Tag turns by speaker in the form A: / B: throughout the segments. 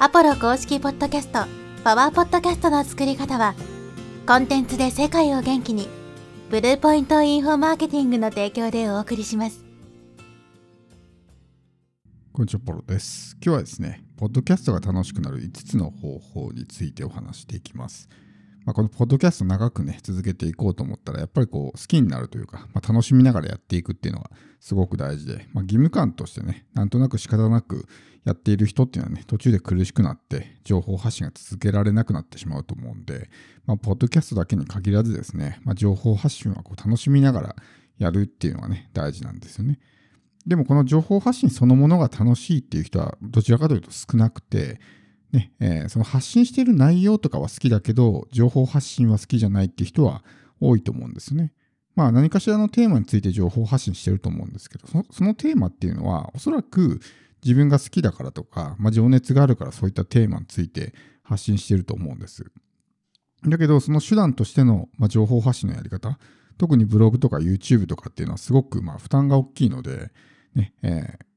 A: アポロ公式ポッドキャスト、パワーポッドキャストの作り方は、コンテンツで世界を元気に、ブルーポイントインフォマーケティングの提供でお送りします。
B: こんにちは、ポロです。今日はですね、ポッドキャストが楽しくなる5つの方法についてお話していきます。まあ、このポッドキャスト長くね、続けていこうと思ったら、やっぱりこう、好きになるというか、まあ、楽しみながらやっていくっていうのがすごく大事で、まあ、義務感としてね、なんとなく仕方なくやっている人っていうのはね、途中で苦しくなって、情報発信が続けられなくなってしまうと思うんで、まあ、ポッドキャストだけに限らずですね、まあ、情報発信はこう楽しみながらやるっていうのがね、大事なんですよね。でもこの情報発信そのものが楽しいっていう人はどちらかというと少なくて、ねえーその発信している内容とかは好きだけど情報発信は好きじゃないって人は多いと思うんですね。まあ何かしらのテーマについて情報発信してると思うんですけどそのそのテーマっていうのはおそらく自分が好きだからとか、まあ、情熱があるからそういったテーマについて発信してると思うんです。だけどその手段としての、まあ、情報発信のやり方特にブログとか YouTube とかっていうのはすごくまあ負担が大きいので、ねえー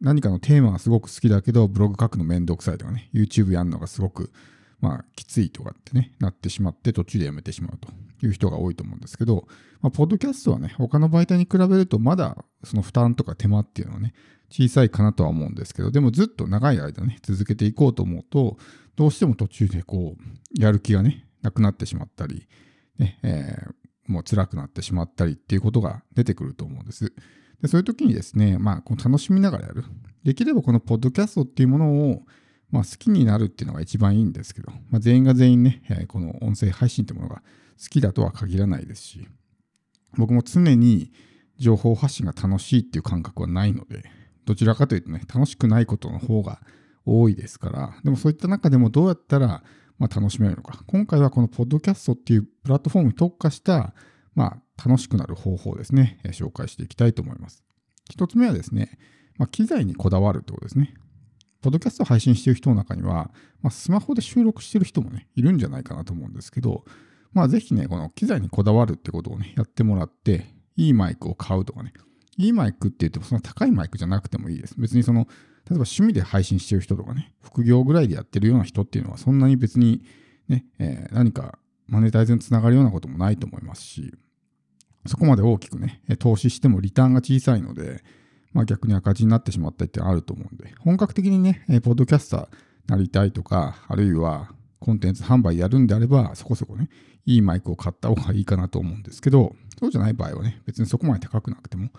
B: 何かのテーマがすごく好きだけど、ブログ書くのめんどくさいとかね、YouTube やるのがすごく、まあ、きついとかってね、なってしまって途中でやめてしまうという人が多いと思うんですけど、まあ、ポッドキャストはね、他の媒体に比べるとまだその負担とか手間っていうのはね、小さいかなとは思うんですけど、でもずっと長い間ね、続けていこうと思うと、どうしても途中でこう、やる気がね、なくなってしまったり、ね、えーもう辛くなってしまったりっていうことが出てくると思うんです。でそういう時にですね、まあ、こう楽しみながらやる。できればこのポッドキャストっていうものを、まあ、好きになるっていうのが一番いいんですけど、まあ、全員が全員ね、えーこの音声配信ってものが好きだとは限らないですし、僕も常に情報発信が楽しいっていう感覚はないので、どちらかというとね、楽しくないことの方が多いですから、でもそういった中でもどうやったら、まあ、楽しめるのか。今回はこのポッドキャストっていうプラットフォームに特化した、まあ、楽しくなる方法ですね、え紹介していきたいと思います。一つ目はですね、まあ、機材にこだわるってことですね。ポッドキャストを配信している人の中には、まあ、スマホで収録している人もね、いるんじゃないかなと思うんですけど、まあ、ぜひね、この機材にこだわるってことをね、やってもらって、いいマイクを買うとかね、いいマイクって言ってもそんな高いマイクじゃなくてもいいです。別にその、例えば趣味で配信してる人とかね、副業ぐらいでやってるような人っていうのは、そんなに別にね、えー何かマネタイズにつながるようなこともないと思いますし、そこまで大きくね、投資してもリターンが小さいので、まあ、逆に赤字になってしまったりってあると思うんで、本格的にね、ポッドキャスターなりたいとか、あるいはコンテンツ販売やるんであれば、そこそこね、いいマイクを買った方がいいかなと思うんですけど、そうじゃない場合はね、別にそこまで高くなくても、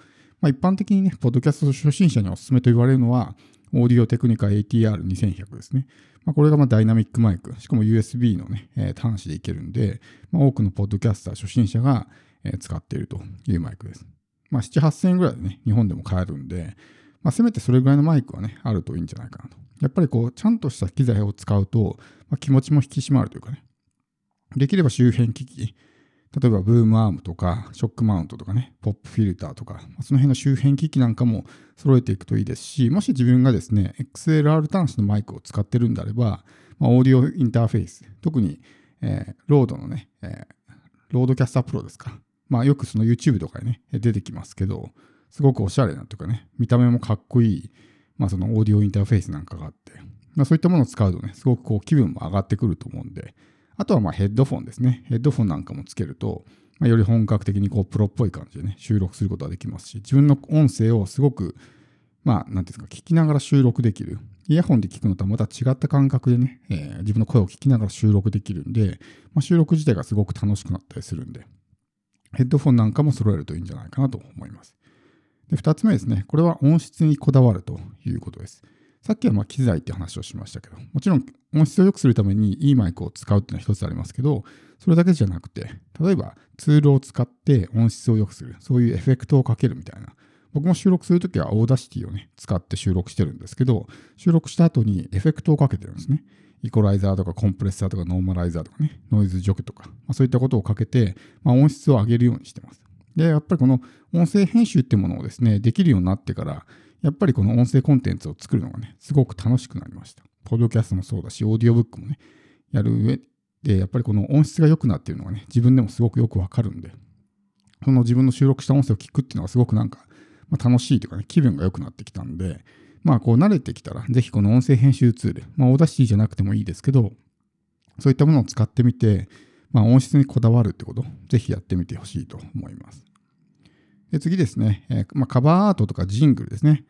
B: まあ、一般的にね、ポッドキャスト初心者にお勧めと言われるのは、オーディオテクニカ ATR2100 ですね。まあ、これがまダイナミックマイク、しかも USB のね、えー端子でいけるんで、まあ、多くのポッドキャスター初心者が、え使っているというマイクです。まあ、7、8000円ぐらいでね、日本でも買えるんで、まあ、せめてそれぐらいのマイクはね、あるといいんじゃないかなと。やっぱりこう、ちゃんとした機材を使うと、まあ、気持ちも引き締まるというかね、できれば周辺機器、例えばブームアームとか、ショックマウントとかね、ポップフィルターとか、まその辺の周辺機器なんかも揃えていくといいですし、もし自分がですね、XLR 端子のマイクを使ってるんであれば、まあ、オーディオインターフェース、特に、えーロードのね、えーロードキャスタープロですか。まあよくその YouTube とかにね、出てきますけど、すごくおしゃれなというかね、見た目もかっこいい、まあそのオーディオインターフェースなんかがあって、まあそういったものを使うとね、すごくこう気分も上がってくると思うんで、あとはまあヘッドフォンですね。ヘッドフォンなんかもつけると、まあ、より本格的にこうプロっぽい感じでね、収録することができますし、自分の音声をすごく、まあ、なんていうんですか、聞きながら収録できる。イヤホンで聞くのとはまた違った感覚でね、えー自分の声を聞きながら収録できるんで、まあ、収録自体がすごく楽しくなったりするんで、ヘッドフォンなんかも揃えるといいんじゃないかなと思います。で、二つ目ですね。これは音質にこだわるということです。さっきはま機材って話をしましたけど、もちろん音質を良くするためにいいマイクを使うっていうのは一つありますけど、それだけじゃなくて、例えばツールを使って音質を良くする、そういうエフェクトをかけるみたいな。僕も収録するときは Audacity をね、使って収録してるんですけど、収録した後にエフェクトをかけてるんですね。イコライザーとかコンプレッサーとかノーマライザーとかね、ノイズ除去とか、まあ、そういったことをかけて、まあ、音質を上げるようにしてます。で、やっぱりこの音声編集ってものをですね、できるようになってから、やっぱりこの音声コンテンツを作るのがね、すごく楽しくなりました。ポッドキャストもそうだし、オーディオブックもね、やる上で、やっぱりこの音質が良くなっているのがね、自分でもすごくよくわかるんで、その自分の収録した音声を聞くっていうのがすごくなんか、まあ、楽しいというかね、気分が良くなってきたんで、まあこう慣れてきたら、ぜひこの音声編集ツール、まあ Audacity じゃなくてもいいですけど、そういったものを使ってみて、まあ音質にこだわるってこと、ぜひやってみてほしいと思います。で次ですね、えー、まあ、カバーアートとかジングルですね。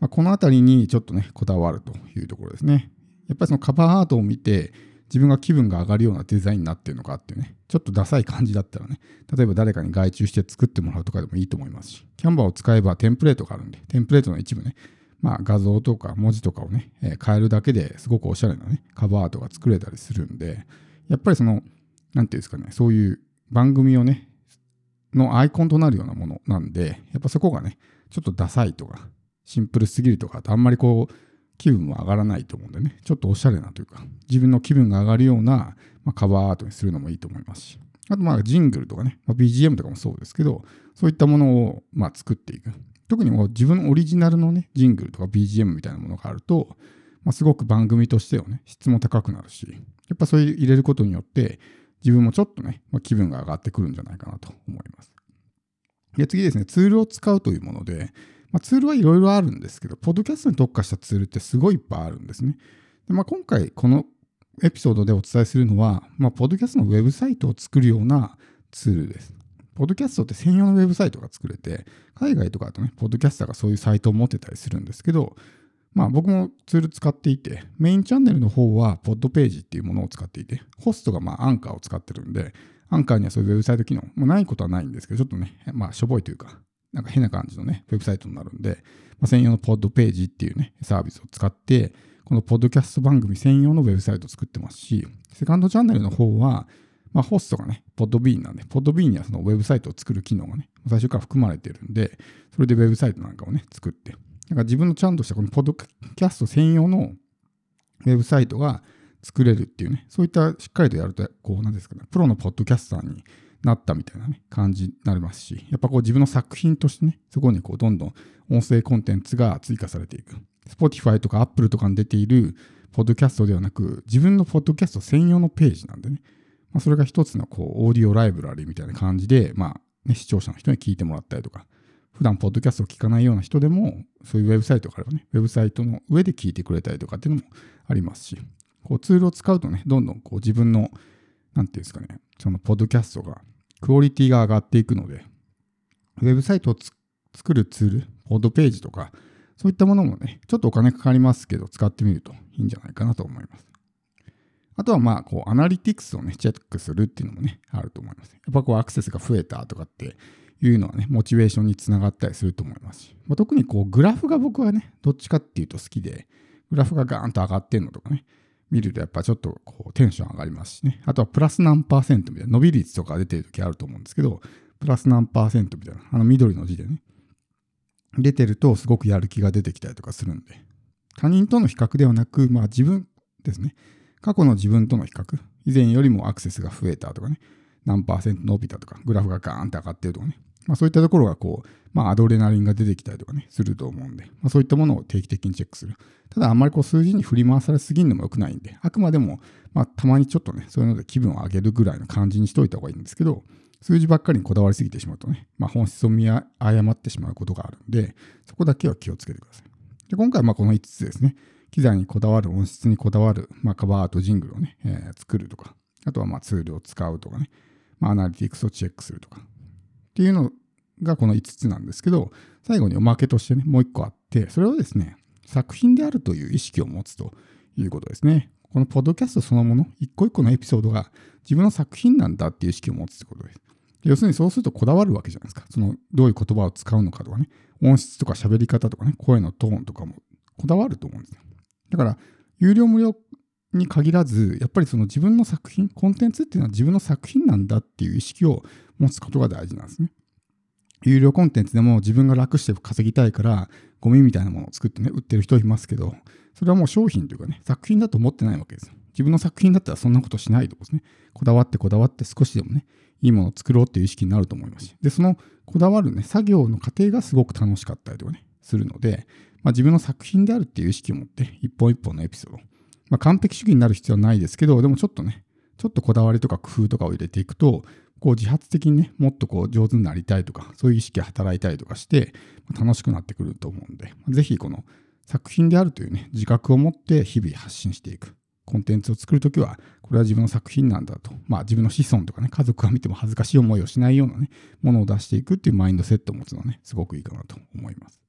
B: まあ、このあたりにちょっとね、こだわるというところですね。やっぱりそのカバーアートを見て、自分が気分が上がるようなデザインになってるのかっていうね、ちょっとダサい感じだったらね、例えば誰かに外注して作ってもらうとかでもいいと思いますし、 Canva を使えばテンプレートがあるんで、テンプレートの一部ね、まあ画像とか文字とかをね、え、変えるだけですごくおしゃれなね、カバーアートが作れたりするんで、やっぱりその、なんていうんですかね、そういう番組をね、のアイコンとなるようなものなんで、やっぱそこがね、ちょっとダサいとか、シンプルすぎるとか、あんまりこう、気分も上がらないと思うんでね、ちょっとおしゃれなというか、自分の気分が上がるような、まあ、カバーアートにするのもいいと思いますし、あとまあジングルとかね、まあ、BGM とかもそうですけど、そういったものをまあ作っていく。特にもう自分のオリジナルのね、ジングルとか BGM みたいなものがあると、まあ、すごく番組としてはね、質も高くなるし、やっぱそういう入れることによって、自分もちょっとね、まあ、気分が上がってくるんじゃないかなと思います。で、次ですね、ツールを使うというもので、まあ、ツールはいろいろあるんですけど、ポッドキャストに特化したツールってすごいいっぱいあるんですね。でまあ、今回、このエピソードでお伝えするのは、まあ、ポッドキャストのウェブサイトを作るようなツールです。ポッドキャストって専用のウェブサイトが作れて、海外とかだとね、ポッドキャスターがそういうサイトを持ってたりするんですけど、まあ僕もツール使っていて、メインチャンネルの方はポッドページっていうものを使っていて、ホストがまあアンカーを使ってるんで、アンカーにはそういうウェブサイト機能もないことはないんですけど、ちょっとね、まあしょぼいというか、なんか変な感じのね、ウェブサイトになるんで、まあ、専用のポッドページっていうね、サービスを使って、このポッドキャスト番組専用のウェブサイトを作ってますし、セカンドチャンネルの方は、まあ、ホストがね、ポッドビーンなんで、ポッドビーンにはそのウェブサイトを作る機能がね、最初から含まれてるんで、それでウェブサイトなんかをね、作って、だから自分のちゃんとしたこのポッドキャスト専用のウェブサイトが作れるっていうね、そういったしっかりとやると、こうなんですかね、プロのポッドキャスターになったみたいなね、感じになりますし、やっぱこう自分の作品としてね、そこにこうどんどん音声コンテンツが追加されていく。Spotify とか Apple とかに出ているポッドキャストではなく、自分のポッドキャスト専用のページなんでね、まあ、それが一つのこうオーディオライブラリーみたいな感じで、まあね、視聴者の人に聞いてもらったりとか、普段ポッドキャストを聞かないような人でも、そういうウェブサイトからね、ウェブサイトの上で聞いてくれたりとかっていうのもありますし、こうツールを使うとね、どんどんこう自分の、なんていうんですかね、そのポッドキャストがクオリティが上がっていくので、ウェブサイトを作るツール、ポードページとか、そういったものもね、ちょっとお金かかりますけど、使ってみるといいんじゃないかなと思います。あとはまあ、こう、アナリティクスをね、チェックするっていうのもね、あると思います。やっぱこう、アクセスが増えたとかっていうのはね、モチベーションにつながったりすると思いますし、まあ、特にこう、グラフが僕はね、どっちかっていうと好きで、グラフがガーンと上がってんのとかね、見るとやっぱちょっとこうテンション上がりますしね。あとはプラス何パーセントみたいな伸び率とか出てる時あると思うんですけど、プラス何パーセントみたいな、あの緑の字でね、出てるとすごくやる気が出てきたりとかするんで、他人との比較ではなく、まあ自分ですね。過去の自分との比較、以前よりもアクセスが増えたとかね、何パーセント伸びたとか、グラフがガーンって上がってるとかね、まあ、そういったところがこう、まあ、アドレナリンが出てきたりとかね、すると思うんで、まあ、そういったものを定期的にチェックする。ただ、あんまりこう数字に振り回されすぎるのも良くないんで、あくまでも、まあ、たまにちょっとね、そういうので気分を上げるぐらいの感じにしといた方がいいんですけど、数字ばっかりにこだわりすぎてしまうとね、まあ、本質を見誤ってしまうことがあるんで、そこだけは気をつけてください。で今回はまあこの5つですね、機材にこだわる、音質にこだわる、まあ、カバーアート、ジングルをね、えー、作るとか、あとはまあツールを使うとかね、まあ、アナリティクスをチェックするとか、っていうのがこの5つなんですけど、最後におまけとしてね、もう1個あって、それはですね、作品であるという意識を持つということですね。このポッドキャストそのもの、一個一個のエピソードが自分の作品なんだっていう意識を持つってことです。要するにそうするとこだわるわけじゃないですか。そのどういう言葉を使うのかとかね、音質とか喋り方とかね、声のトーンとかもこだわると思うんですよ。だから、有料無料に限らず、やっぱりその自分の作品、コンテンツっていうのは自分の作品なんだっていう意識を持つことが大事なんですね。有料コンテンツでも自分が楽して稼ぎたいから、ゴミみたいなものを作ってね、売ってる人いますけど、それはもう商品というかね、作品だと思ってないわけですよ。自分の作品だったらそんなことしないとですね。こだわってこだわって少しでもね、いいものを作ろうっていう意識になると思いますし。で、そのこだわるね、作業の過程がすごく楽しかったりとかね、するので、まあ、自分の作品であるっていう意識を持って、一本一本のエピソード。まあ、完璧主義になる必要はないですけど、でもちょっとね、ちょっとこだわりとか工夫とかを入れていくと、こう自発的にね、もっとこう上手になりたいとか、そういう意識が働いたりとかして、楽しくなってくると思うんで、ぜひこの作品であるというね、自覚を持って日々発信していく。コンテンツを作るときは、これは自分の作品なんだと。まあ自分の子孫とかね、家族が見ても恥ずかしい思いをしないようなね、ものを出していくっていうマインドセットを持つのはね、すごくいいかなと思います。